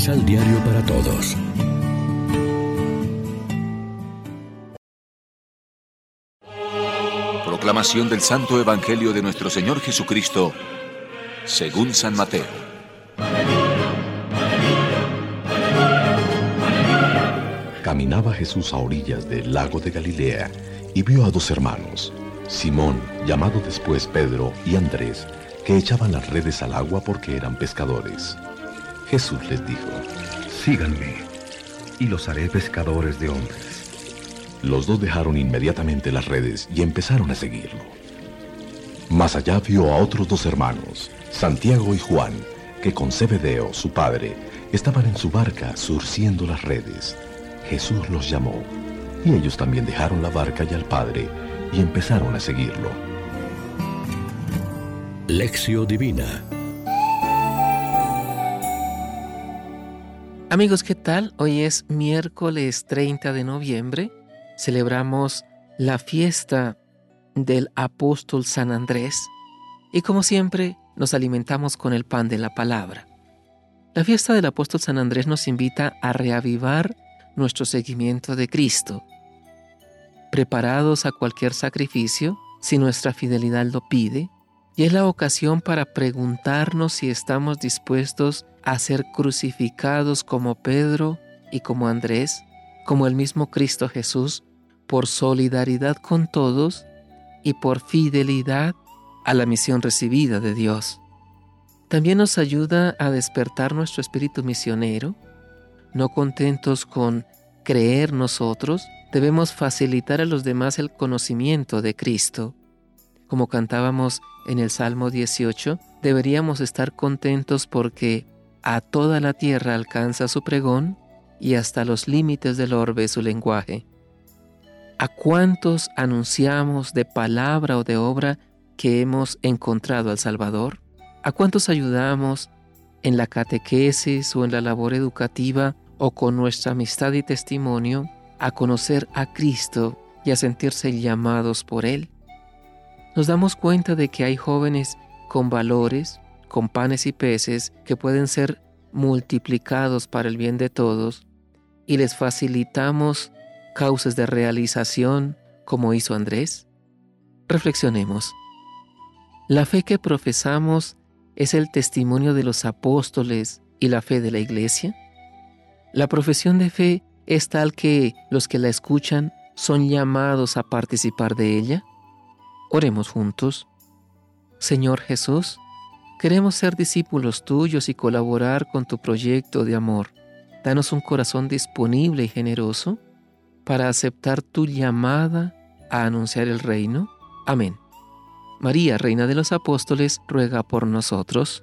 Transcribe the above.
Misal Diario para Todos. Proclamación del Santo Evangelio de nuestro Señor Jesucristo, según San Mateo. Caminaba Jesús a orillas del lago de Galilea y vio a dos hermanos, Simón, llamado después Pedro, y Andrés, que echaban las redes al agua porque eran pescadores. Jesús les dijo, Síganme, y los haré pescadores de hombres. Los dos dejaron inmediatamente las redes y empezaron a seguirlo. Más allá vio a otros dos hermanos, Santiago y Juan, que con Zebedeo, su padre, estaban en su barca surciendo las redes. Jesús los llamó, y ellos también dejaron la barca y al padre, y empezaron a seguirlo. Lección Divina Amigos, ¿qué tal? Hoy es miércoles 30 de noviembre celebramos la fiesta del apóstol San Andrés y como siempre nos alimentamos con el pan de la palabra. La fiesta del apóstol San Andrés nos invita a reavivar nuestro seguimiento de Cristo, preparados a cualquier sacrificio si nuestra fidelidad lo pide, y es la ocasión para preguntarnos si estamos dispuestos a ser crucificados como Pedro y como Andrés, como el mismo Cristo Jesús, por solidaridad con todos y por fidelidad a la misión recibida de Dios. También nos ayuda a despertar nuestro espíritu misionero. No contentos con creer nosotros, debemos facilitar a los demás el conocimiento de Cristo. Como cantábamos en el Salmo 18, deberíamos estar contentos porque a toda la tierra alcanza su pregón y hasta los límites del orbe su lenguaje. ¿A cuántos anunciamos de palabra o de obra que hemos encontrado al Salvador? ¿A cuántos ayudamos en la catequesis o en la labor educativa o con nuestra amistad y testimonio a conocer a Cristo y a sentirse llamados por Él? Nos damos cuenta de que hay jóvenes con valores, con panes y peces que pueden ser multiplicados para el bien de todos y les facilitamos causas de realización como hizo Andrés? Reflexionemos. La fe que profesamos es el testimonio de los apóstoles y la fe de la iglesia. La profesión de fe es tal que los que la escuchan son llamados a participar de ella. Oremos juntos. Señor Jesús, queremos ser discípulos tuyos y colaborar con tu proyecto de amor. Danos un corazón disponible y generoso para aceptar tu llamada a anunciar el reino. Amén. María, Reina de los Apóstoles, ruega por nosotros.